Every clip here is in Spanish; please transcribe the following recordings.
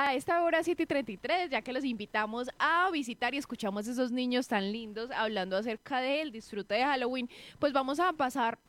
a esta hora 7 y 33, ya que los invitamos a visitar y escuchamos a esos niños tan lindos hablando acerca del disfrute de Halloween, pues vamos a pasar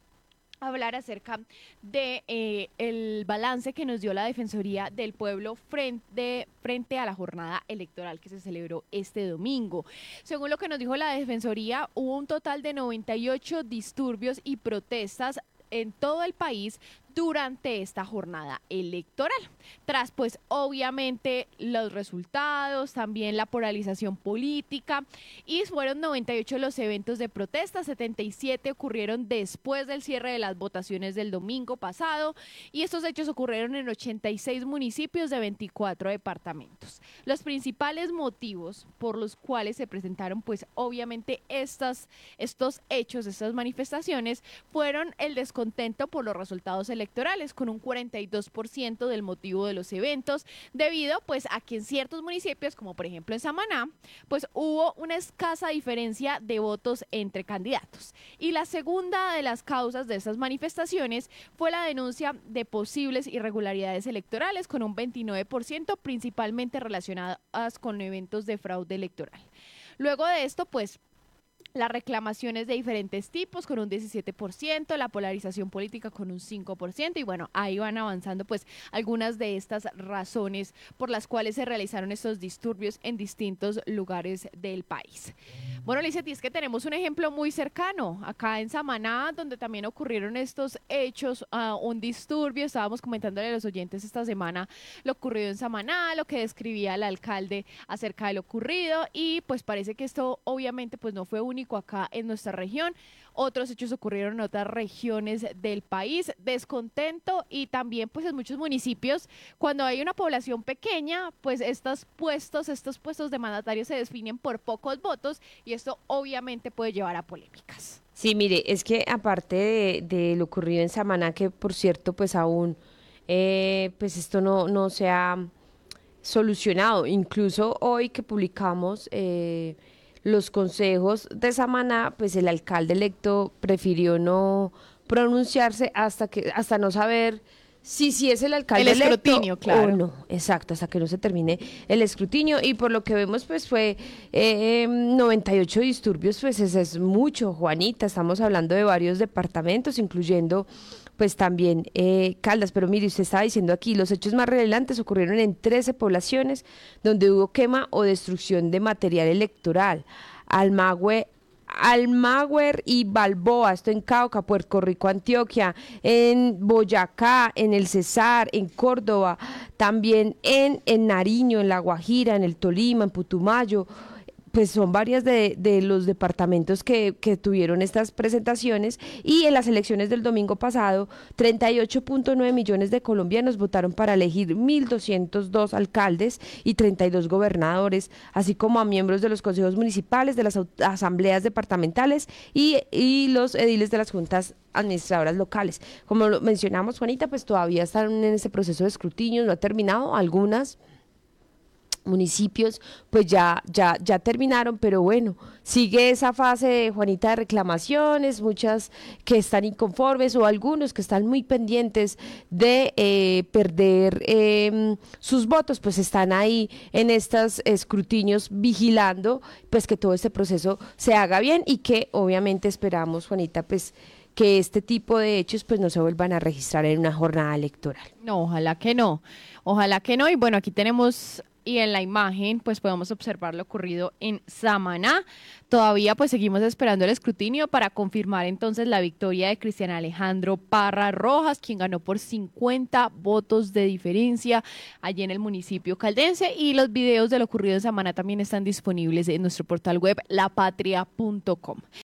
hablar acerca de eh, el balance que nos dio la Defensoría del Pueblo frente, frente a la jornada electoral que se celebró este domingo. Según lo que nos dijo la Defensoría, hubo un total de 98 disturbios y protestas en todo el país durante esta jornada electoral. Tras pues obviamente los resultados, también la polarización política y fueron 98 los eventos de protesta, 77 ocurrieron después del cierre de las votaciones del domingo pasado y estos hechos ocurrieron en 86 municipios de 24 departamentos. Los principales motivos por los cuales se presentaron pues obviamente estas, estos hechos, estas manifestaciones fueron el descontento por los resultados electorales electorales con un 42% del motivo de los eventos debido pues a que en ciertos municipios como por ejemplo en Samaná pues hubo una escasa diferencia de votos entre candidatos y la segunda de las causas de estas manifestaciones fue la denuncia de posibles irregularidades electorales con un 29% principalmente relacionadas con eventos de fraude electoral. Luego de esto, pues las reclamaciones de diferentes tipos con un 17%, la polarización política con un 5% y bueno, ahí van avanzando pues algunas de estas razones por las cuales se realizaron estos disturbios en distintos lugares del país. Bueno, Lizeth, es que tenemos un ejemplo muy cercano acá en Samaná, donde también ocurrieron estos hechos, uh, un disturbio, estábamos comentándole a los oyentes esta semana lo ocurrido en Samaná, lo que describía el alcalde acerca de lo ocurrido y pues parece que esto obviamente pues no fue único acá en nuestra región. Otros hechos ocurrieron en otras regiones del país, descontento y también pues en muchos municipios cuando hay una población pequeña, pues estos puestos, estos puestos de mandatarios se definen por pocos votos y esto obviamente puede llevar a polémicas. Sí, mire, es que aparte de, lo ocurrido en Samaná, que por cierto pues aún eh, pues esto no, no se ha solucionado, incluso hoy que publicamos... Eh, los consejos de Samaná, pues el alcalde electo prefirió no pronunciarse hasta que hasta no saber si si es el alcalde el escrutinio, claro. o no. Exacto, hasta que no se termine el escrutinio y por lo que vemos pues fue eh, 98 disturbios, pues es, es mucho, Juanita, estamos hablando de varios departamentos, incluyendo pues también eh, Caldas. Pero mire, usted estaba diciendo aquí, los hechos más relevantes ocurrieron en 13 poblaciones donde hubo quema o destrucción de material electoral. Almagüe, Almaguer y Balboa, esto en Cauca, Puerto Rico, Antioquia, en Boyacá, en el Cesar, en Córdoba, también en, en Nariño, en La Guajira, en el Tolima, en Putumayo, pues son varias de, de los departamentos que, que, tuvieron estas presentaciones y en las elecciones del domingo pasado 38.9 millones de colombianos votaron para elegir 1.202 alcaldes y 32 gobernadores, así como a miembros de los consejos municipales, de las asambleas departamentales y, los ediles de las juntas administradoras locales. Como lo mencionamos, Juanita, pues todavía están en ese proceso de escrutinio, no ha terminado, algunas municipios pues ya, ya, ya terminaron, pero bueno, sigue esa fase Juanita de reclamaciones, muchas que están inconformes o algunos que están muy pendientes de eh, perder em, sus votos, pues están ahí en estos escrutinios vigilando pues que todo este proceso se haga bien y que obviamente esperamos, Juanita, pues que este tipo de hechos pues no se vuelvan a registrar en una jornada electoral. No, ojalá que no. Ojalá que no. Y bueno, aquí tenemos y en la imagen pues podemos observar lo ocurrido en Samaná. Todavía pues seguimos esperando el escrutinio para confirmar entonces la victoria de Cristian Alejandro Parra Rojas, quien ganó por 50 votos de diferencia allí en el municipio caldense y los videos de lo ocurrido en Samaná también están disponibles en nuestro portal web lapatria.com.